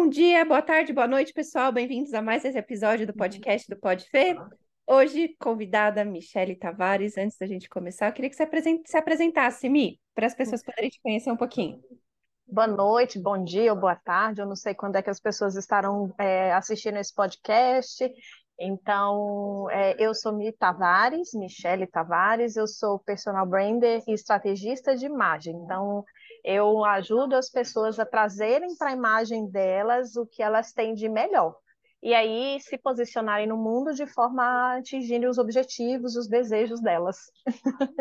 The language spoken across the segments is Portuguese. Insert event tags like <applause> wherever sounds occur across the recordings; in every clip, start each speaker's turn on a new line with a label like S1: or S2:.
S1: Bom dia, boa tarde, boa noite, pessoal. Bem-vindos a mais esse episódio do podcast do Pode Fê. Hoje, convidada Michele Tavares. Antes da gente começar, eu queria que você se apresentasse, Mi, para as pessoas poderem te conhecer um pouquinho.
S2: Boa noite, bom dia ou boa tarde. Eu não sei quando é que as pessoas estarão é, assistindo esse podcast. Então, é, eu sou Mi Tavares, Michele Tavares, eu sou personal brander e estrategista de imagem. Então, eu ajudo as pessoas a trazerem para a imagem delas o que elas têm de melhor. E aí se posicionarem no mundo de forma a atingir os objetivos, os desejos delas.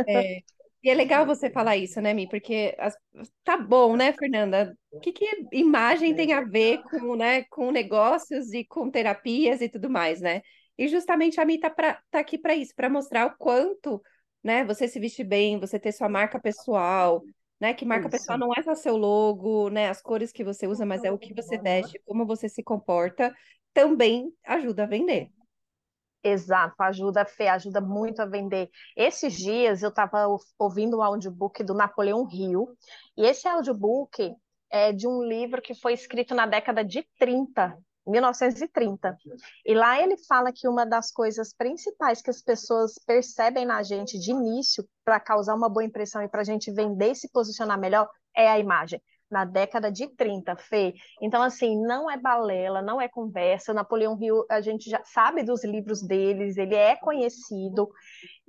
S1: É, e é legal você falar isso, né, Mi? Porque as... tá bom, né, Fernanda? O que, que imagem tem a ver com, né, com negócios e com terapias e tudo mais, né? E justamente a Mi tá, pra, tá aqui para isso, para mostrar o quanto, né, você se vestir bem, você ter sua marca pessoal, né? Que marca Isso. pessoal não é só seu logo, né? As cores que você usa, mas é o que você veste, como você se comporta, também ajuda a vender.
S2: Exato, ajuda, Fê, ajuda muito a vender. Esses dias eu estava ouvindo o audiobook do Napoleão Hill, e esse audiobook é de um livro que foi escrito na década de 30, 1930. E lá ele fala que uma das coisas principais que as pessoas percebem na gente de início para causar uma boa impressão e para a gente vender e se posicionar melhor é a imagem na década de 30, Fê. Então, assim, não é balela, não é conversa. Napoleão Hill, a gente já sabe dos livros deles, ele é conhecido,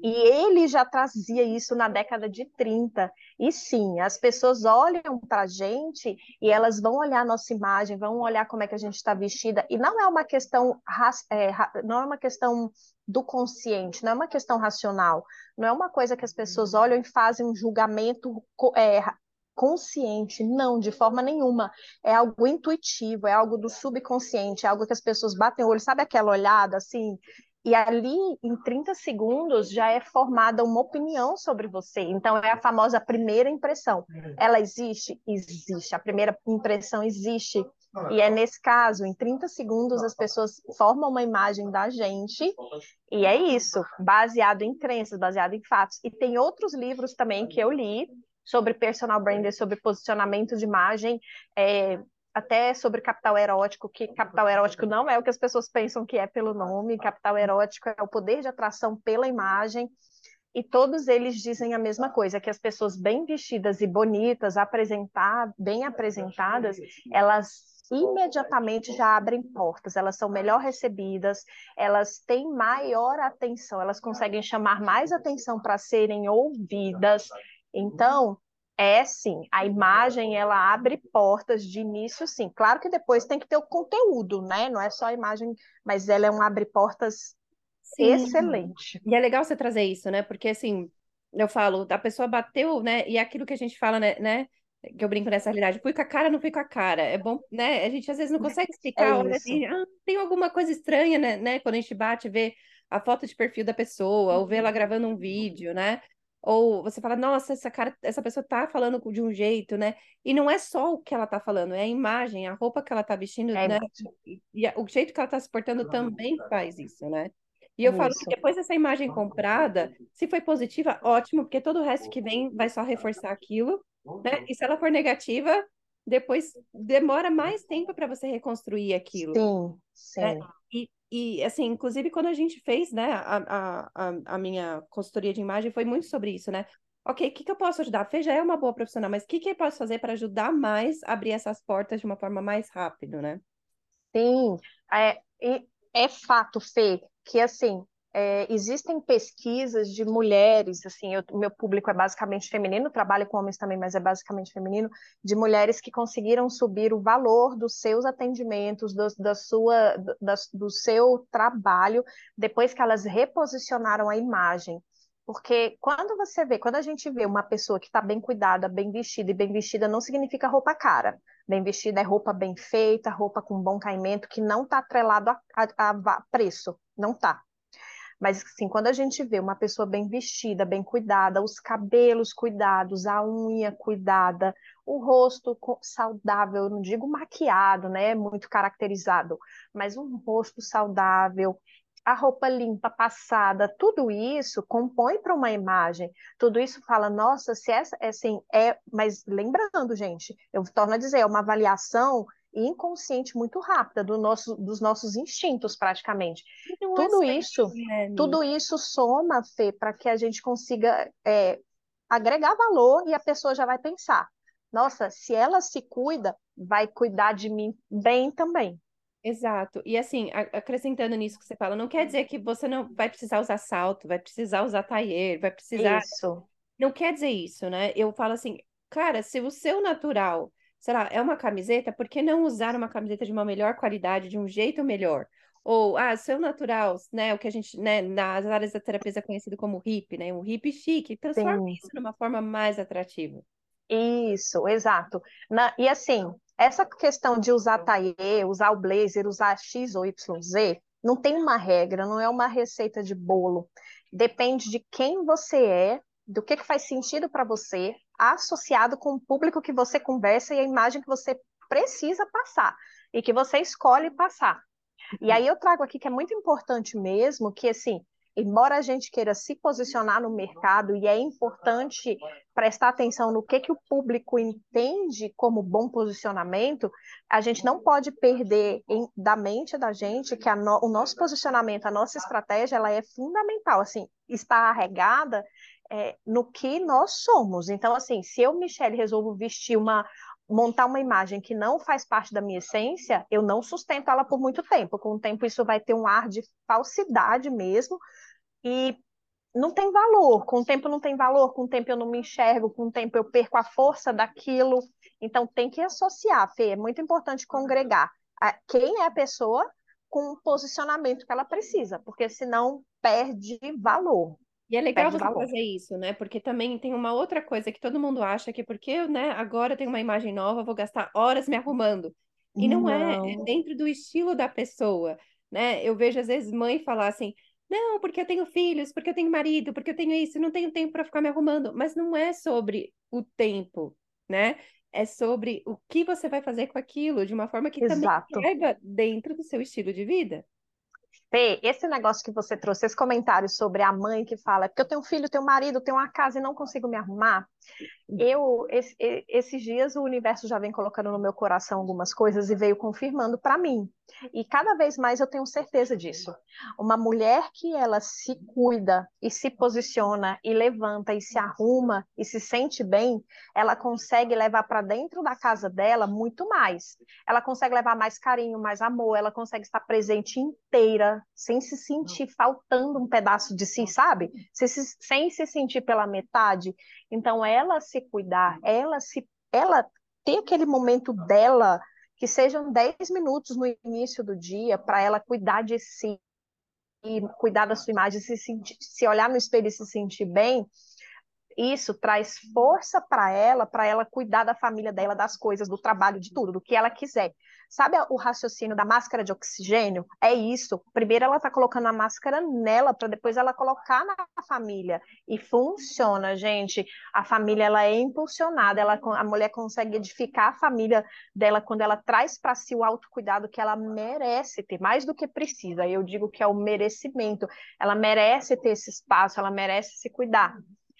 S2: e ele já trazia isso na década de 30. E sim, as pessoas olham para a gente e elas vão olhar a nossa imagem, vão olhar como é que a gente está vestida, e não é uma questão, é, não é uma questão do consciente, não é uma questão racional, não é uma coisa que as pessoas olham e fazem um julgamento é, consciente, não, de forma nenhuma. É algo intuitivo, é algo do subconsciente, é algo que as pessoas batem o olho, sabe aquela olhada assim? E ali, em 30 segundos, já é formada uma opinião sobre você. Então, é a famosa primeira impressão. Ela existe? Existe. A primeira impressão existe. E é nesse caso, em 30 segundos, as pessoas formam uma imagem da gente, e é isso, baseado em crenças, baseado em fatos. E tem outros livros também que eu li, sobre personal branding, sobre posicionamento de imagem, é, até sobre capital erótico, que capital erótico não é o que as pessoas pensam que é pelo nome, capital erótico é o poder de atração pela imagem, e todos eles dizem a mesma coisa, que as pessoas bem vestidas e bonitas, apresentar, bem apresentadas, elas imediatamente já abrem portas, elas são melhor recebidas, elas têm maior atenção, elas conseguem chamar mais atenção para serem ouvidas, então, é sim, a imagem ela abre portas de início, sim. Claro que depois tem que ter o conteúdo, né? Não é só a imagem, mas ela é um abre portas sim. excelente.
S1: E é legal você trazer isso, né? Porque assim, eu falo, a pessoa bateu, né? E é aquilo que a gente fala, né? né? Que eu brinco nessa realidade, fui com a cara, não fui com a cara. É bom, né? A gente às vezes não consegue explicar, é olha assim, ah, tem alguma coisa estranha, né? né? Quando a gente bate, vê a foto de perfil da pessoa, ou vê ela gravando um vídeo, né? Ou você fala, nossa, essa cara, essa pessoa tá falando de um jeito, né? E não é só o que ela tá falando, é a imagem, a roupa que ela tá vestindo, é né? E, o jeito que ela tá se portando também faz isso, né? E eu isso. falo que depois dessa imagem comprada, se foi positiva, ótimo, porque todo o resto que vem vai só reforçar aquilo, né? E se ela for negativa, depois demora mais tempo para você reconstruir aquilo.
S2: Sim, né? sim.
S1: Né? E, assim, inclusive, quando a gente fez, né, a, a, a minha consultoria de imagem, foi muito sobre isso, né? Ok, o que, que eu posso ajudar? A Fê já é uma boa profissional, mas o que, que eu posso fazer para ajudar mais a abrir essas portas de uma forma mais rápida, né?
S2: Sim, é, é fato, Fê, que assim, é, existem pesquisas de mulheres, assim, o meu público é basicamente feminino, trabalho com homens também, mas é basicamente feminino, de mulheres que conseguiram subir o valor dos seus atendimentos, do, da sua, da, do seu trabalho, depois que elas reposicionaram a imagem. Porque quando você vê, quando a gente vê uma pessoa que está bem cuidada, bem vestida, e bem vestida não significa roupa cara. Bem vestida é roupa bem feita, roupa com bom caimento, que não está atrelado a, a, a preço. Não está mas, assim, quando a gente vê uma pessoa bem vestida, bem cuidada, os cabelos cuidados, a unha cuidada, o rosto saudável, eu não digo maquiado, né? Muito caracterizado, mas um rosto saudável, a roupa limpa, passada, tudo isso compõe para uma imagem. Tudo isso fala, nossa, se essa, é assim, é. Mas lembrando, gente, eu torno a dizer, é uma avaliação inconsciente muito rápida do nosso, dos nossos instintos praticamente. Tudo é isso, né, tudo isso soma, Fê, para que a gente consiga é, agregar valor e a pessoa já vai pensar, nossa, se ela se cuida, vai cuidar de mim bem também.
S1: Exato. E assim, acrescentando nisso que você fala, não quer dizer que você não vai precisar usar salto, vai precisar usar tailleur, vai precisar.
S2: Isso.
S1: Não quer dizer isso, né? Eu falo assim, cara, se o seu natural, sei lá, é uma camiseta, por que não usar uma camiseta de uma melhor qualidade, de um jeito melhor? Ou, ah, seu natural, né? O que a gente, né, nas áreas da terapia é conhecido como hip, né? Um hip chique, transforma Sim. isso numa forma mais atrativa.
S2: Isso, exato. Na, e assim, essa questão de usar tailleur, usar o blazer, usar X ou YZ, não tem uma regra, não é uma receita de bolo. Depende de quem você é, do que, que faz sentido para você, associado com o público que você conversa e a imagem que você precisa passar e que você escolhe passar. E aí eu trago aqui que é muito importante mesmo que assim, embora a gente queira se posicionar no mercado e é importante prestar atenção no que, que o público entende como bom posicionamento, a gente não pode perder em, da mente da gente que no, o nosso posicionamento, a nossa estratégia, ela é fundamental, assim, está arregada é, no que nós somos. Então, assim, se eu, Michelle, resolvo vestir uma, montar uma imagem que não faz parte da minha essência, eu não sustento ela por muito tempo. Com o tempo, isso vai ter um ar de falsidade mesmo, e não tem valor. Com o tempo não tem valor, com o tempo eu não me enxergo, com o tempo eu perco a força daquilo. Então tem que associar, Fê, é muito importante congregar quem é a pessoa com o posicionamento que ela precisa, porque senão perde valor.
S1: E é legal você valor. fazer isso, né? Porque também tem uma outra coisa que todo mundo acha que porque, né, agora eu tenho uma imagem nova, vou gastar horas me arrumando. E não, não. é, é dentro do estilo da pessoa, né? Eu vejo às vezes mãe falar assim: não, porque eu tenho filhos, porque eu tenho marido, porque eu tenho isso, não tenho tempo para ficar me arrumando. Mas não é sobre o tempo, né? É sobre o que você vai fazer com aquilo, de uma forma que Exato. também pega dentro do seu estilo de vida.
S2: Fê, esse negócio que você trouxe, esse comentário sobre a mãe que fala, é porque eu tenho um filho, tenho um marido, tenho uma casa e não consigo me arrumar. Eu, esse, esses dias, o universo já vem colocando no meu coração algumas coisas e veio confirmando para mim. E cada vez mais eu tenho certeza disso. Uma mulher que ela se cuida e se posiciona e levanta e se arruma e se sente bem, ela consegue levar para dentro da casa dela muito mais. Ela consegue levar mais carinho, mais amor, ela consegue estar presente inteira, sem se sentir faltando um pedaço de si, sabe? Sem se sentir pela metade. Então, ela se cuidar, ela se ela ter aquele momento dela, que sejam 10 minutos no início do dia, para ela cuidar de si, e cuidar da sua imagem, se, sentir, se olhar no espelho e se sentir bem, isso traz força para ela, para ela cuidar da família dela, das coisas, do trabalho, de tudo, do que ela quiser. Sabe o raciocínio da máscara de oxigênio? É isso. Primeiro ela está colocando a máscara nela, para depois ela colocar na família. E funciona, gente. A família ela é impulsionada, ela, a mulher consegue edificar a família dela quando ela traz para si o autocuidado que ela merece ter, mais do que precisa. Eu digo que é o merecimento. Ela merece ter esse espaço, ela merece se cuidar.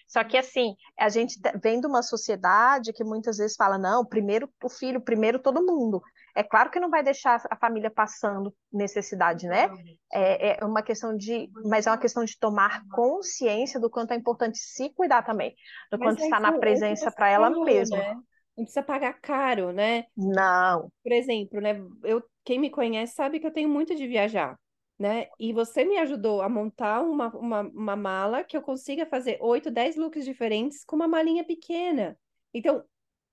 S2: Só que, assim, a gente tá, vem de uma sociedade que muitas vezes fala: não, primeiro o filho, primeiro todo mundo. É claro que não vai deixar a família passando necessidade, né? É, é uma questão de. Mas é uma questão de tomar consciência do quanto é importante se cuidar também, do mas quanto está na presença para ela mesma. Né?
S1: Não precisa pagar caro, né?
S2: Não.
S1: Por exemplo, né? Eu, quem me conhece sabe que eu tenho muito de viajar né? E você me ajudou a montar uma, uma, uma mala que eu consiga fazer 8, 10 looks diferentes com uma malinha pequena. Então,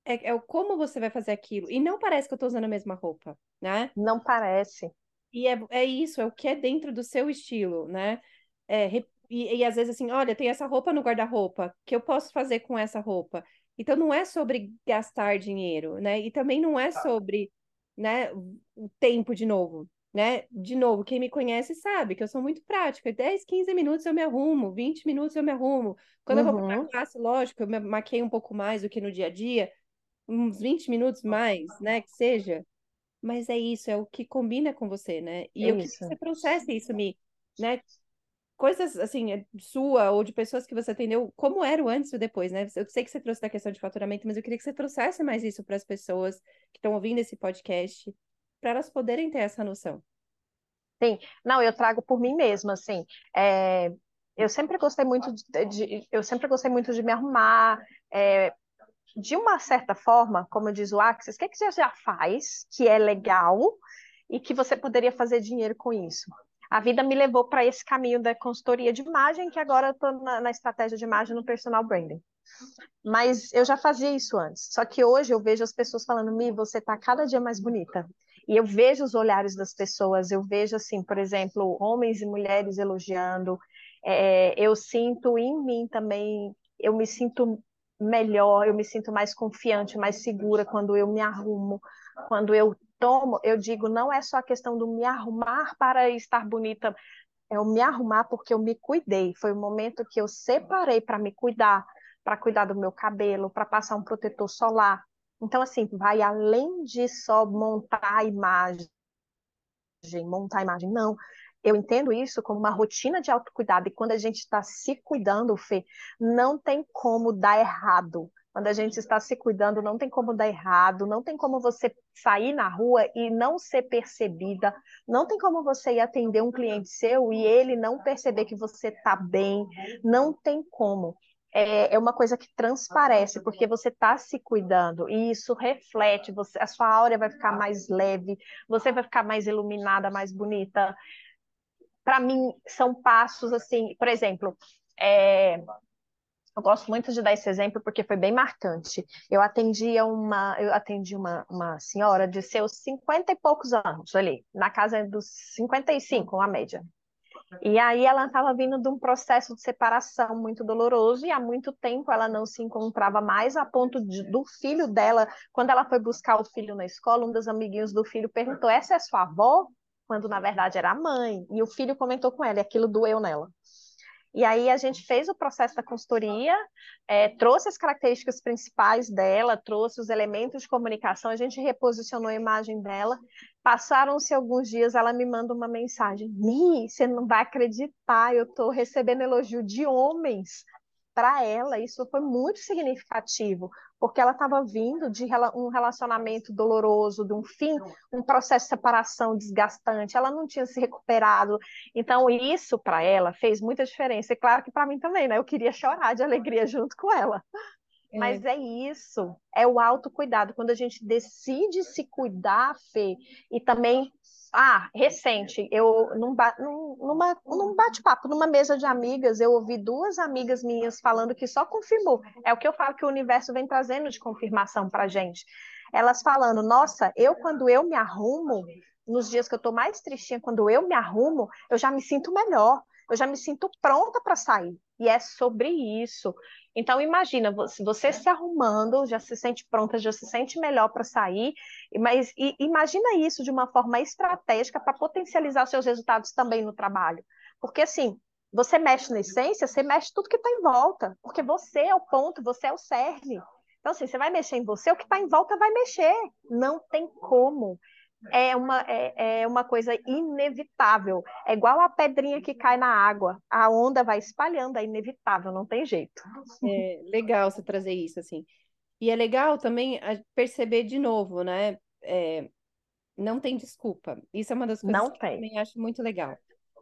S1: é, é como você vai fazer aquilo. E não parece que eu estou usando a mesma roupa, né?
S2: Não parece.
S1: E é, é isso, é o que é dentro do seu estilo, né? É, e, e às vezes assim, olha, tem essa roupa no guarda-roupa, que eu posso fazer com essa roupa? Então não é sobre gastar dinheiro, né? E também não é tá. sobre, né, o tempo de novo né? De novo, quem me conhece sabe que eu sou muito prática. 10, 15 minutos eu me arrumo, 20 minutos eu me arrumo. Quando uhum. eu vou para a classe, lógico, eu me maquei um pouco mais do que no dia a dia, uns 20 minutos mais, né? Que seja. Mas é isso, é o que combina com você, né? E é eu que você processe isso, me, né? coisas assim, é, sua ou de pessoas que você atendeu, como era o antes e o depois, né? Eu sei que você trouxe da questão de faturamento, mas eu queria que você trouxesse mais isso para as pessoas que estão ouvindo esse podcast, para elas poderem ter essa noção.
S2: Sim, não, eu trago por mim mesma, assim. É, eu sempre gostei muito de, de, eu sempre gostei muito de me arrumar. É, de uma certa forma, como diz o Axis, o que, que você já faz que é legal e que você poderia fazer dinheiro com isso? A vida me levou para esse caminho da consultoria de imagem, que agora eu estou na, na estratégia de imagem no personal branding. Mas eu já fazia isso antes. Só que hoje eu vejo as pessoas falando, Mi, você está cada dia mais bonita. E eu vejo os olhares das pessoas, eu vejo, assim, por exemplo, homens e mulheres elogiando. É, eu sinto em mim também, eu me sinto melhor, eu me sinto mais confiante, mais segura quando eu me arrumo, quando eu tomo, eu digo, não é só a questão do me arrumar para estar bonita, é o me arrumar porque eu me cuidei. Foi o momento que eu separei para me cuidar, para cuidar do meu cabelo, para passar um protetor solar, então, assim, vai além de só montar a imagem, montar a imagem, não. Eu entendo isso como uma rotina de autocuidado, e quando a gente está se cuidando, Fê, não tem como dar errado. Quando a gente está se cuidando, não tem como dar errado, não tem como você sair na rua e não ser percebida, não tem como você ir atender um cliente seu e ele não perceber que você está bem, não tem como é, é uma coisa que transparece, porque você está se cuidando e isso reflete, você, a sua aura vai ficar mais leve, você vai ficar mais iluminada, mais bonita. Para mim, são passos assim, por exemplo, é, eu gosto muito de dar esse exemplo porque foi bem marcante. Eu atendia uma, eu atendi uma, uma senhora de seus cinquenta e poucos anos ali, na casa dos 55, a média. E aí ela estava vindo de um processo de separação muito doloroso e há muito tempo ela não se encontrava mais, a ponto de, do filho dela, quando ela foi buscar o filho na escola, um dos amiguinhos do filho perguntou: "Essa é sua avó?" Quando na verdade era a mãe. E o filho comentou com ela, e aquilo doeu nela. E aí a gente fez o processo da consultoria, é, trouxe as características principais dela, trouxe os elementos de comunicação, a gente reposicionou a imagem dela. Passaram-se alguns dias, ela me manda uma mensagem: Mi, você não vai acreditar, eu estou recebendo elogio de homens para ela. Isso foi muito significativo, porque ela estava vindo de um relacionamento doloroso, de um fim, um processo de separação desgastante, ela não tinha se recuperado. Então, isso para ela fez muita diferença. E claro que para mim também, né? Eu queria chorar de alegria junto com ela. É. Mas é isso, é o autocuidado. Quando a gente decide se cuidar, Fê, e também ah, recente, eu num, numa, num bate-papo, numa mesa de amigas, eu ouvi duas amigas minhas falando que só confirmou. É o que eu falo que o universo vem trazendo de confirmação para gente. Elas falando, nossa, eu quando eu me arrumo, nos dias que eu estou mais tristinha, quando eu me arrumo, eu já me sinto melhor, eu já me sinto pronta para sair. E é sobre isso. Então, imagina, você se arrumando, já se sente pronta, já se sente melhor para sair, mas imagina isso de uma forma estratégica para potencializar seus resultados também no trabalho. Porque, assim, você mexe na essência, você mexe tudo que está em volta, porque você é o ponto, você é o cerne. Então, assim, você vai mexer em você, o que está em volta vai mexer. Não tem como é uma, é, é uma coisa inevitável. É igual a pedrinha que cai na água. A onda vai espalhando, é inevitável, não tem jeito.
S1: É legal você trazer isso, assim. E é legal também perceber de novo, né? É, não tem desculpa. Isso é uma das coisas
S2: não
S1: que
S2: tem.
S1: eu também acho muito legal.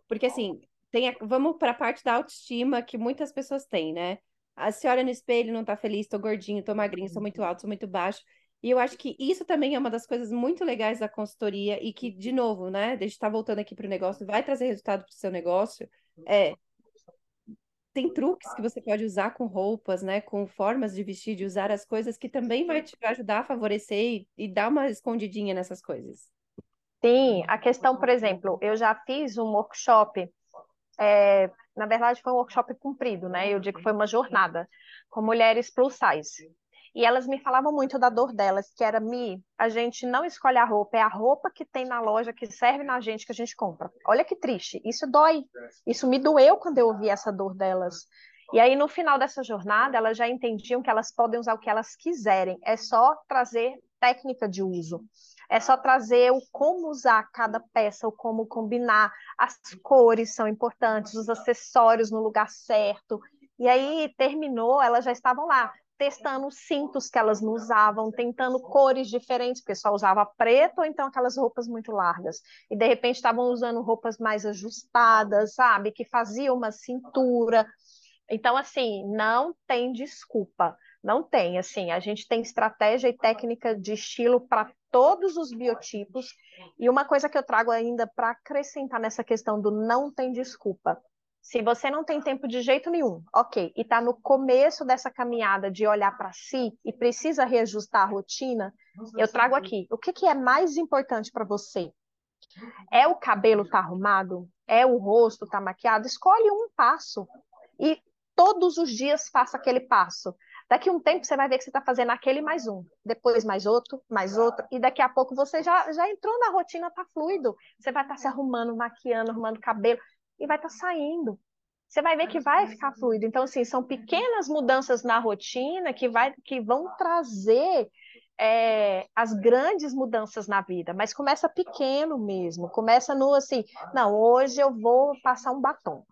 S1: Porque, assim, tem a... vamos para a parte da autoestima que muitas pessoas têm, né? A senhora no espelho não tá feliz, tô gordinho, tô magrinho, sou muito alto, sou muito baixo. E eu acho que isso também é uma das coisas muito legais da consultoria e que, de novo, né, a gente está voltando aqui para o negócio, vai trazer resultado para o seu negócio. É, tem truques que você pode usar com roupas, né, com formas de vestir, de usar as coisas que também vai te ajudar a favorecer e, e dar uma escondidinha nessas coisas.
S2: Sim, a questão, por exemplo, eu já fiz um workshop, é, na verdade foi um workshop cumprido, né? Eu digo que foi uma jornada com mulheres plus size. E elas me falavam muito da dor delas, que era Mi, a gente não escolhe a roupa, é a roupa que tem na loja que serve na gente que a gente compra. Olha que triste, isso dói. Isso me doeu quando eu ouvi essa dor delas. E aí, no final dessa jornada, elas já entendiam que elas podem usar o que elas quiserem, é só trazer técnica de uso. É só trazer o como usar cada peça, o como combinar. As cores são importantes, os acessórios no lugar certo. E aí terminou, elas já estavam lá testando os cintos que elas não usavam, tentando cores diferentes, porque só usava preto ou então aquelas roupas muito largas. E de repente estavam usando roupas mais ajustadas, sabe? Que faziam uma cintura. Então, assim, não tem desculpa. Não tem, assim, a gente tem estratégia e técnica de estilo para todos os biotipos. E uma coisa que eu trago ainda para acrescentar nessa questão do não tem desculpa. Se você não tem tempo de jeito nenhum, ok, e está no começo dessa caminhada de olhar para si e precisa reajustar a rotina, eu trago aqui. O que, que é mais importante para você? É o cabelo tá arrumado? É o rosto tá maquiado? Escolhe um passo e todos os dias faça aquele passo. Daqui um tempo você vai ver que você está fazendo aquele mais um, depois mais outro, mais outro, e daqui a pouco você já, já entrou na rotina, tá fluido. Você vai estar tá se arrumando, maquiando, arrumando cabelo, e vai estar tá saindo. Você vai ver que vai ficar fluido. Então, assim, são pequenas mudanças na rotina que, vai, que vão trazer é, as grandes mudanças na vida, mas começa pequeno mesmo. Começa no assim, não, hoje eu vou passar um batom.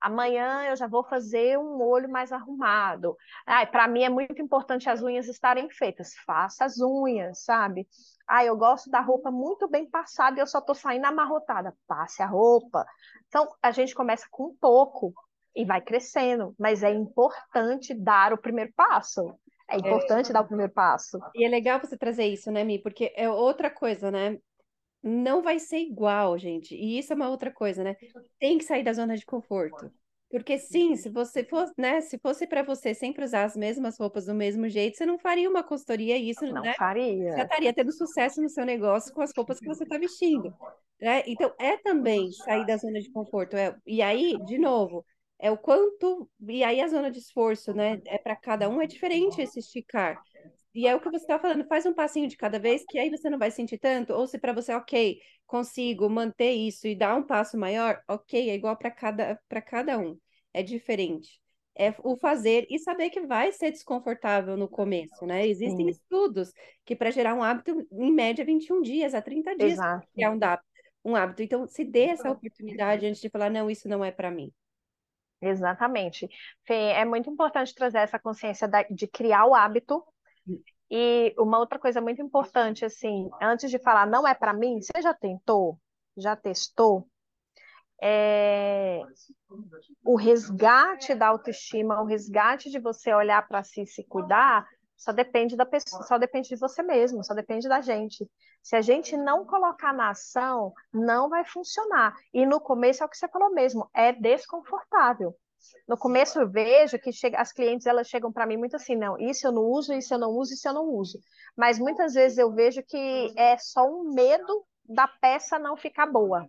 S2: Amanhã eu já vou fazer um olho mais arrumado. Ah, para mim é muito importante as unhas estarem feitas. Faça as unhas, sabe? Ah, eu gosto da roupa muito bem passada e eu só estou saindo amarrotada. Passe a roupa. Então, a gente começa com pouco e vai crescendo, mas é importante dar o primeiro passo. É, é. importante é. dar o primeiro passo.
S1: E é legal você trazer isso, né, Mi? Porque é outra coisa, né? Não vai ser igual, gente. E isso é uma outra coisa, né? Tem que sair da zona de conforto. Porque sim, se você fosse, né, se fosse para você sempre usar as mesmas roupas do mesmo jeito, você não faria uma consultoria isso,
S2: não
S1: né?
S2: faria.
S1: Já estaria tendo sucesso no seu negócio com as roupas que você está vestindo, né? Então é também sair da zona de conforto. É, e aí, de novo, é o quanto e aí a zona de esforço, né? É para cada um é diferente esse esticar. E é o que você está falando, faz um passinho de cada vez, que aí você não vai sentir tanto, ou se para você, ok, consigo manter isso e dar um passo maior, ok, é igual para cada, cada um, é diferente. É o fazer e saber que vai ser desconfortável no começo, né? Existem Sim. estudos que para gerar um hábito, em média, 21 dias a 30 dias Exato. é um, um hábito. Então, se dê essa oportunidade antes de falar, não, isso não é para mim.
S2: Exatamente. Fê, é muito importante trazer essa consciência de criar o hábito e uma outra coisa muito importante, assim, antes de falar não é para mim, você já tentou? Já testou? É... O resgate da autoestima, o resgate de você olhar para si e se cuidar, só depende da pessoa, só depende de você mesmo, só depende da gente. Se a gente não colocar na ação, não vai funcionar. E no começo é o que você falou mesmo, é desconfortável. No começo eu vejo que chega, as clientes elas chegam para mim muito assim, não, isso eu não uso, isso eu não uso, isso eu não uso. Mas muitas vezes eu vejo que é só um medo da peça não ficar boa.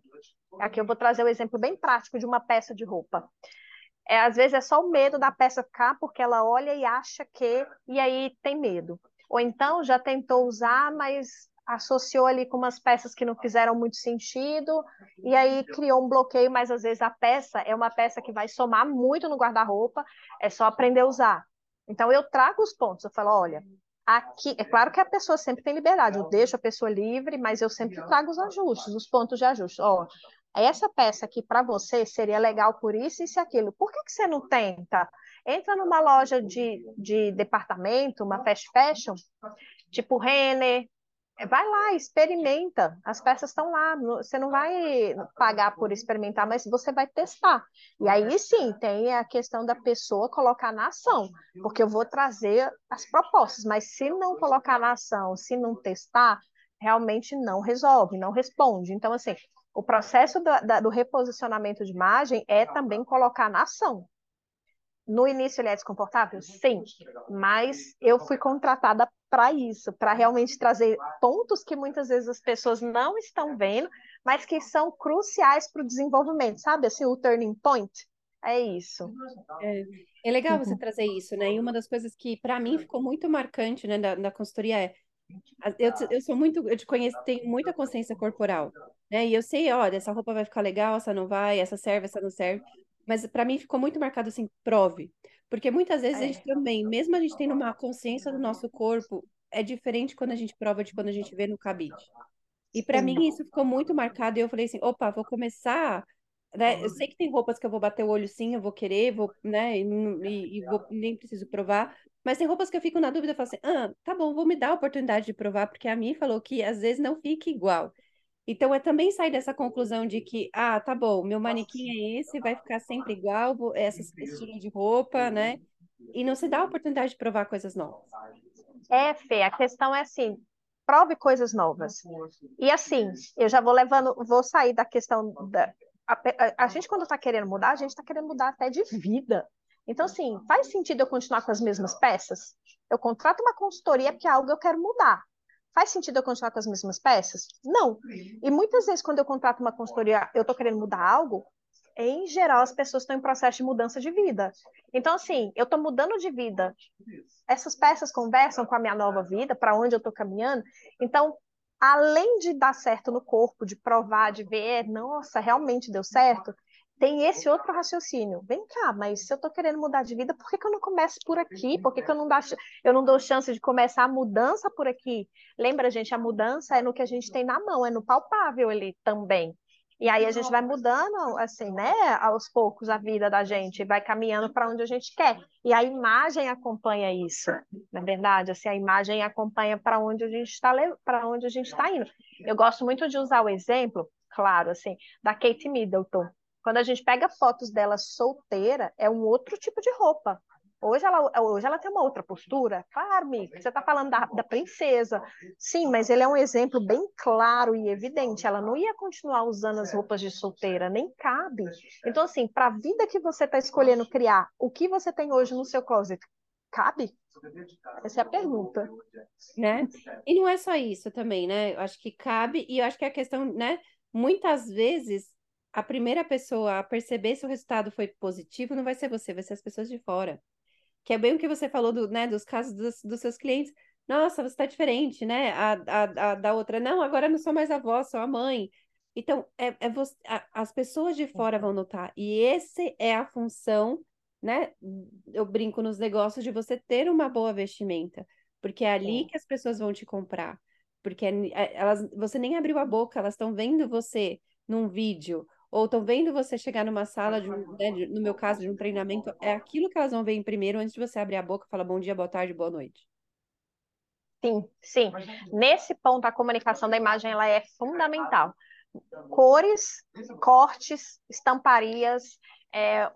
S2: Aqui eu vou trazer um exemplo bem prático de uma peça de roupa. É, às vezes é só o medo da peça ficar porque ela olha e acha que, e aí tem medo. Ou então já tentou usar, mas associou ali com umas peças que não fizeram muito sentido, e aí criou um bloqueio, mas às vezes a peça é uma peça que vai somar muito no guarda-roupa, é só aprender a usar. Então eu trago os pontos, eu falo, olha, aqui, é claro que a pessoa sempre tem liberdade, eu deixo a pessoa livre, mas eu sempre trago os ajustes, os pontos de ajuste. Ó, essa peça aqui para você seria legal por isso, e aquilo. Por que, que você não tenta? Entra numa loja de, de departamento, uma fast fashion, tipo Renner, vai lá, experimenta. As peças estão lá. Você não vai pagar por experimentar, mas você vai testar. E aí sim, tem a questão da pessoa colocar na ação, porque eu vou trazer as propostas, mas se não colocar na ação, se não testar, realmente não resolve, não responde. Então, assim, o processo do, do reposicionamento de imagem é também colocar na ação. No início ele é desconfortável? Sim, mas eu fui contratada para isso, para realmente trazer pontos que muitas vezes as pessoas não estão vendo, mas que são cruciais para o desenvolvimento, sabe? Assim, o turning point. É isso.
S1: É, é legal você uhum. trazer isso, né? E uma das coisas que para mim ficou muito marcante, né, da, da consultoria é eu, eu sou muito, eu te conheço, tenho muita consciência corporal, né? E eu sei, olha, essa roupa vai ficar legal, essa não vai, essa serve, essa não serve. Mas para mim ficou muito marcado assim, prove. Porque muitas vezes é. a gente também, mesmo a gente tendo uma consciência do nosso corpo, é diferente quando a gente prova de quando a gente vê no cabide. E para mim isso ficou muito marcado e eu falei assim, opa, vou começar, né? Eu sei que tem roupas que eu vou bater o olho sim, eu vou querer, vou, né? E, e vou, nem preciso provar, mas tem roupas que eu fico na dúvida, eu falo assim, ah, tá bom, vou me dar a oportunidade de provar, porque a mim falou que às vezes não fica igual. Então é também sair dessa conclusão de que, ah, tá bom, meu manequim é esse, vai ficar sempre igual, esse estilo de roupa, né? E não se dá a oportunidade de provar coisas novas.
S2: É, Fê, a questão é assim, prove coisas novas. E assim, eu já vou levando, vou sair da questão da. A, a, a gente, quando está querendo mudar, a gente está querendo mudar até de vida. Então, assim, faz sentido eu continuar com as mesmas peças? Eu contrato uma consultoria porque é algo que eu quero mudar. Faz sentido eu continuar com as mesmas peças? Não. E muitas vezes, quando eu contrato uma consultoria, eu estou querendo mudar algo, em geral, as pessoas estão em processo de mudança de vida. Então, assim, eu estou mudando de vida. Essas peças conversam com a minha nova vida, para onde eu estou caminhando. Então, além de dar certo no corpo, de provar, de ver, nossa, realmente deu certo, tem esse outro raciocínio. Vem cá, mas se eu estou querendo mudar de vida, por que, que eu não começo por aqui? Por que, que eu, não dá, eu não dou chance de começar a mudança por aqui? Lembra, gente, a mudança é no que a gente tem na mão, é no palpável ali também. E aí a gente vai mudando, assim, né, aos poucos a vida da gente, vai caminhando para onde a gente quer. E a imagem acompanha isso, na é verdade, assim, a imagem acompanha para onde a gente está para onde a gente está indo. Eu gosto muito de usar o exemplo, claro, assim, da Kate Middleton. Quando a gente pega fotos dela solteira, é um outro tipo de roupa. Hoje ela, hoje ela tem uma outra postura. Claro, Mica, você está falando da, da princesa. Sim, mas ele é um exemplo bem claro e evidente. Ela não ia continuar usando as roupas de solteira, nem cabe. Então, assim, para a vida que você está escolhendo criar, o que você tem hoje no seu closet, cabe? Essa é a pergunta.
S1: Né? E não é só isso também, né? Eu acho que cabe, e eu acho que a questão, né? Muitas vezes a primeira pessoa a perceber se o resultado foi positivo não vai ser você, vai ser as pessoas de fora que é bem o que você falou do, né, dos casos dos, dos seus clientes. Nossa, você está diferente, né? A, a, a, da outra, não, agora não sou mais a avó, sou a mãe. Então, é, é você, a, as pessoas de fora vão notar. E esse é a função, né? Eu brinco nos negócios de você ter uma boa vestimenta. Porque é ali que as pessoas vão te comprar. Porque é, é, elas, você nem abriu a boca, elas estão vendo você num vídeo ou estão vendo você chegar numa sala, de, né, de, no meu caso, de um treinamento, é aquilo que elas vão ver em primeiro antes de você abrir a boca e falar bom dia, boa tarde, boa noite.
S2: Sim, sim. Nesse ponto, a comunicação da imagem ela é fundamental. Cores, cortes, estamparias, é,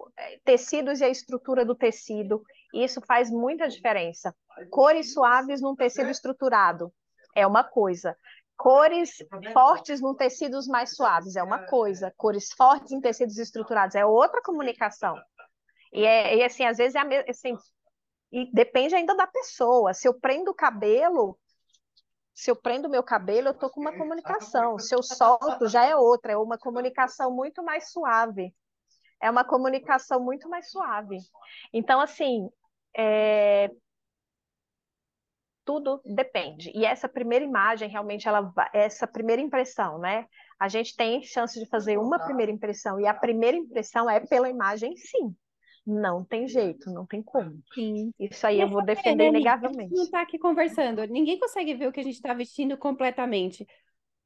S2: tecidos e a estrutura do tecido, isso faz muita diferença. Cores suaves num tecido estruturado é uma coisa. Cores fortes num tecidos mais suaves é uma coisa, cores fortes em tecidos estruturados é outra comunicação. E, é, e assim, às vezes é a mesma, assim, e depende ainda da pessoa. Se eu prendo o cabelo, se eu prendo meu cabelo, eu estou com uma comunicação. Se eu solto, já é outra, é uma comunicação muito mais suave. É uma comunicação muito mais suave. Então, assim, é, tudo depende. E essa primeira imagem, realmente, ela, essa primeira impressão, né? A gente tem chance de fazer uma primeira impressão, e a primeira impressão é pela imagem, sim. Não tem jeito, não tem como. Sim. Isso aí eu vou defender inegavelmente. A gente
S1: não está aqui conversando, ninguém consegue ver o que a gente está vestindo completamente.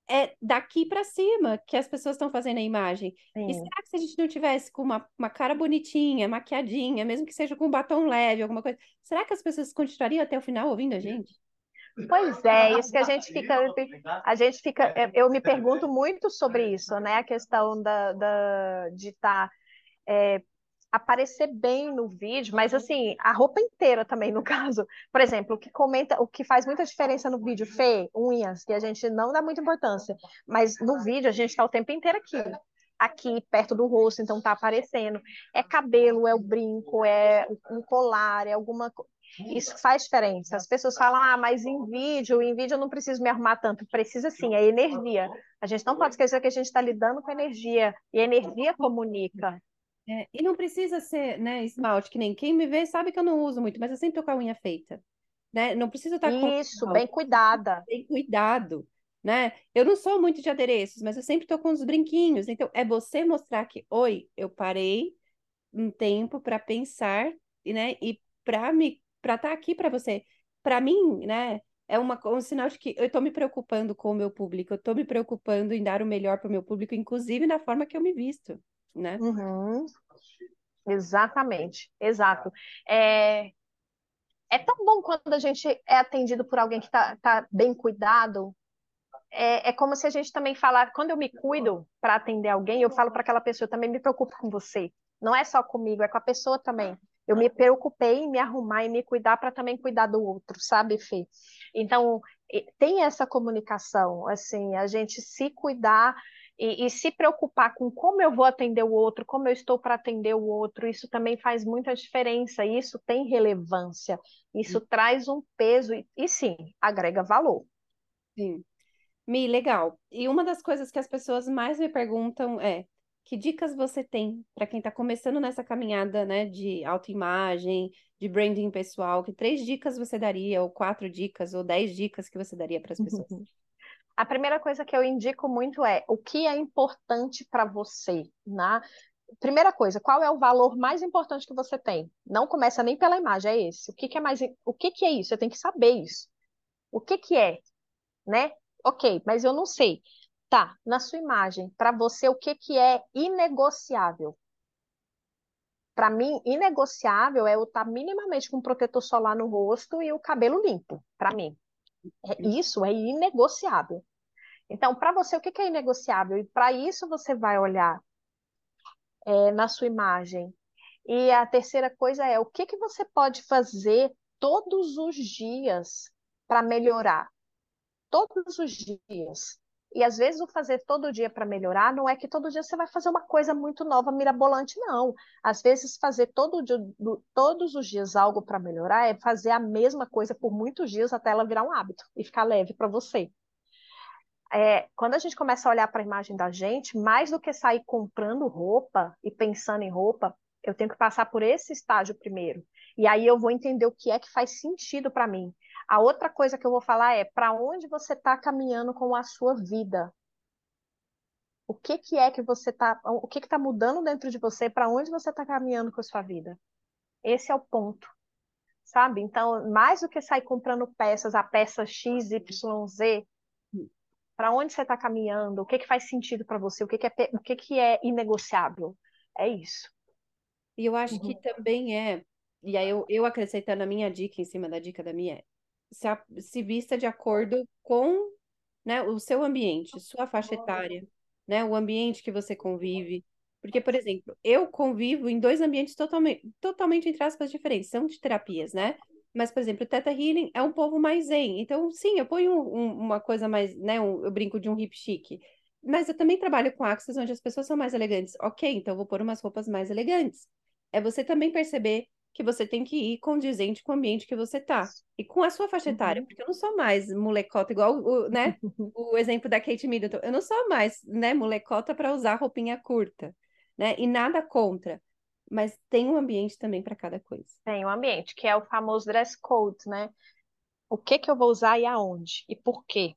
S1: É daqui para cima que as pessoas estão fazendo a imagem. Sim. E será que se a gente não tivesse com uma, uma cara bonitinha, maquiadinha, mesmo que seja com um batom leve, alguma coisa, será que as pessoas continuariam até o final ouvindo a gente?
S2: Pois é, isso que a gente fica, a gente fica, é, eu me pergunto muito sobre isso, né? A questão da, da de estar tá, é, aparecer bem no vídeo, mas assim, a roupa inteira também, no <laughs> caso. Por exemplo, o que comenta, o que faz muita diferença no vídeo, Fê, unhas, que a gente não dá muita importância, mas no vídeo a gente está o tempo inteiro aqui. Aqui, perto do rosto, então tá aparecendo. É cabelo, é o brinco, é um colar, é alguma isso faz diferença. As pessoas falam, ah, mas em vídeo, em vídeo eu não preciso me arrumar tanto. Precisa sim, é energia. A gente não pode esquecer que a gente está lidando com energia, e energia comunica.
S1: É, e não precisa ser, né, esmalte, que nem quem me vê sabe que eu não uso muito, mas eu sempre tô com a unha feita, né? Não precisa estar
S2: com Isso, bem cuidada. <laughs>
S1: Bem cuidado, né? Eu não sou muito de adereços, mas eu sempre tô com os brinquinhos. Então, é você mostrar que, oi, eu parei um tempo para pensar, né? E para me para estar tá aqui para você. Para mim, né? é uma, um sinal de que eu estou me preocupando com o meu público, eu estou me preocupando em dar o melhor para o meu público, inclusive na forma que eu me visto, né?
S2: Uhum. Exatamente, exato. É, é tão bom quando a gente é atendido por alguém que está tá bem cuidado. É, é como se a gente também falar, quando eu me cuido para atender alguém, eu falo para aquela pessoa, também me preocupo com você. Não é só comigo, é com a pessoa também. Eu me preocupei em me arrumar e me cuidar para também cuidar do outro, sabe, Fê? Então, tem essa comunicação, assim, a gente se cuidar e, e, se preocupar com como eu vou atender o outro, como eu estou para atender o outro, isso também faz muita diferença, isso tem relevância, isso sim. traz um peso e, e sim, agrega valor.
S1: Sim. Mi, legal. E uma das coisas que as pessoas mais me perguntam é: que dicas você tem para quem está começando nessa caminhada, né, de autoimagem, de branding pessoal? Que três dicas você daria, ou quatro dicas, ou dez dicas que você daria para as pessoas? <laughs>
S2: A primeira coisa que eu indico muito é o que é importante para você, né? Primeira coisa, qual é o valor mais importante que você tem? Não começa nem pela imagem, é esse. O que, que é mais, o que, que é isso? Você tem que saber isso. O que que é, né? Ok, mas eu não sei. Tá, na sua imagem, para você, o que, que é inegociável? Para mim, inegociável é eu estar tá minimamente com protetor solar no rosto e o cabelo limpo, para mim. É, isso é inegociável. Então, para você, o que, é inegociável? E para isso você vai olhar é, na sua imagem. E a terceira coisa é o que, que você pode fazer todos os dias para melhorar. Todos os dias. E às vezes o fazer todo dia para melhorar não é que todo dia você vai fazer uma coisa muito nova, mirabolante, não. Às vezes fazer todo dia, todos os dias algo para melhorar é fazer a mesma coisa por muitos dias até ela virar um hábito e ficar leve para você. É, quando a gente começa a olhar para a imagem da gente, mais do que sair comprando roupa e pensando em roupa, eu tenho que passar por esse estágio primeiro. E aí eu vou entender o que é que faz sentido para mim. A outra coisa que eu vou falar é para onde você está caminhando com a sua vida. O que, que é que você está, o que está mudando dentro de você, para onde você está caminhando com a sua vida. Esse é o ponto, sabe? Então, mais do que sair comprando peças, a peça X, Y, Z, para onde você está caminhando, o que, que faz sentido para você, o que, que, é, o que, que é inegociável. É isso.
S1: E eu acho uhum. que também é, e aí eu, eu acrescentando a minha dica em cima da dica da minha, se, a, se vista de acordo com né, o seu ambiente, sua faixa etária, né, o ambiente que você convive. Porque, por exemplo, eu convivo em dois ambientes totalmente, totalmente entre aspas, diferentes, são de terapias, né? Mas, por exemplo, o Teta Healing é um povo mais zen. Então, sim, eu ponho um, um, uma coisa mais, né? Um, eu brinco de um hip chic. Mas eu também trabalho com Axis, onde as pessoas são mais elegantes. Ok, então eu vou pôr umas roupas mais elegantes. É você também perceber que você tem que ir condizente com o ambiente que você tá. E com a sua faixa etária, uhum. porque eu não sou mais molecota, igual o, né, <laughs> o exemplo da Kate Middleton. Eu não sou mais, né, molecota para usar roupinha curta, né? E nada contra. Mas tem um ambiente também para cada coisa.
S2: Tem um ambiente, que é o famoso dress code, né? O que que eu vou usar e aonde? E por quê?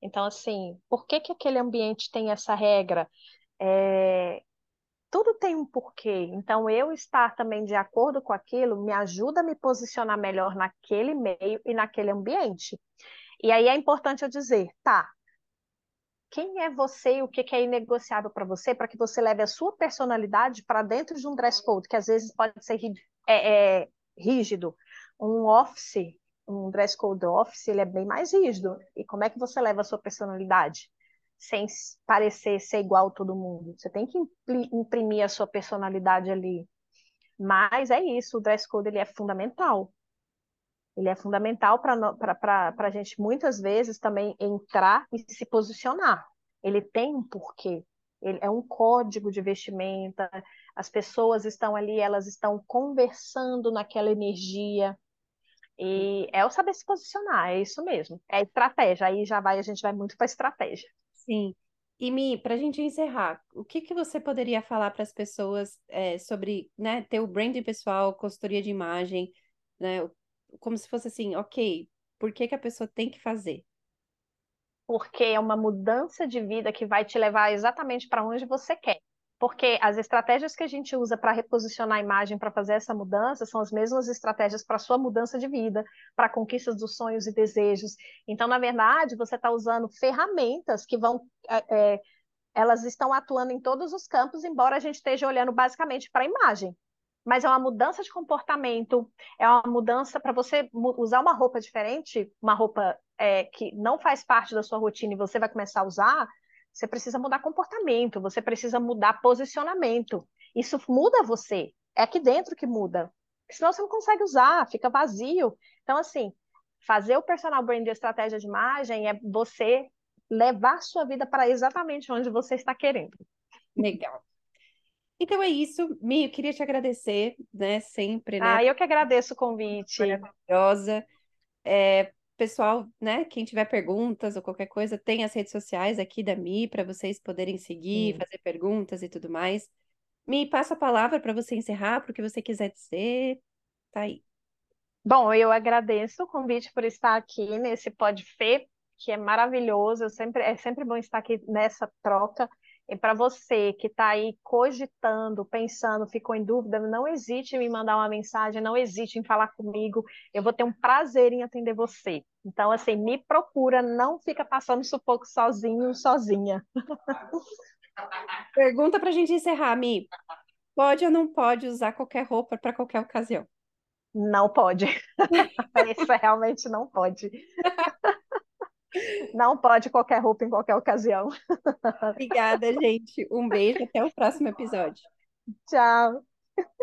S2: Então, assim, por que que aquele ambiente tem essa regra? É, tudo tem um porquê. Então, eu estar também de acordo com aquilo me ajuda a me posicionar melhor naquele meio e naquele ambiente. E aí é importante eu dizer, tá, quem é você e o que é inegociável para você, para que você leve a sua personalidade para dentro de um dress code, que às vezes pode ser é, é, rígido. Um office, um dress code office, ele é bem mais rígido. E como é que você leva a sua personalidade? sem parecer ser igual a todo mundo. Você tem que imprimir a sua personalidade ali. Mas é isso, o dress code ele é fundamental. Ele é fundamental para a gente, muitas vezes, também entrar e se posicionar. Ele tem um porquê. Ele é um código de vestimenta. As pessoas estão ali, elas estão conversando naquela energia. E é o saber se posicionar, é isso mesmo. É estratégia. Aí já vai, a gente vai muito para estratégia.
S1: Sim. E Mi, para a gente encerrar, o que que você poderia falar para as pessoas é, sobre, né, ter o branding pessoal, consultoria de imagem, né, como se fosse assim, ok, por que que a pessoa tem que fazer?
S2: Porque é uma mudança de vida que vai te levar exatamente para onde você quer. porque as estratégias que a gente usa para reposicionar a imagem, para fazer essa mudança, são as mesmas estratégias para sua mudança de vida, para a conquista dos sonhos e desejos. Então, na verdade, você está usando ferramentas que vão. É, é, elas estão atuando em todos os campos, embora a gente esteja olhando basicamente para a imagem. Mas é uma mudança de comportamento, é uma mudança para você usar uma roupa diferente, uma roupa é, que não faz parte da sua rotina e você vai começar a usar, você precisa mudar comportamento, você precisa mudar posicionamento. Isso muda você. É aqui dentro que muda. Senão você não consegue usar, fica vazio. Então, assim, fazer o personal brand de estratégia de imagem é você levar sua vida para exatamente onde você está querendo.
S1: Legal. Então é isso, Mi, eu queria te agradecer, né, sempre, né?
S2: Ah, eu que agradeço o convite.
S1: Maravilhosa. É, pessoal, né, quem tiver perguntas ou qualquer coisa, tem as redes sociais aqui da Mi para vocês poderem seguir, fazer perguntas e tudo mais. Mi, passa a palavra para você encerrar, para o que você quiser dizer. Tá aí.
S2: Bom, eu agradeço o convite por estar aqui nesse PodFê, que é maravilhoso. Eu sempre, é sempre bom estar aqui nessa troca. E para você que está aí cogitando, pensando, ficou em dúvida, não hesite em me mandar uma mensagem, não hesite em falar comigo. Eu vou ter um prazer em atender você. Então, assim, me procura, não fica passando sufoco sozinho, sozinha.
S1: Pergunta para a gente encerrar, Mi. Pode ou não pode usar qualquer roupa para qualquer ocasião?
S2: Não pode. <laughs> Isso realmente não pode. Não pode qualquer roupa em qualquer ocasião.
S1: Obrigada, gente. Um beijo, até o próximo episódio.
S2: Tchau.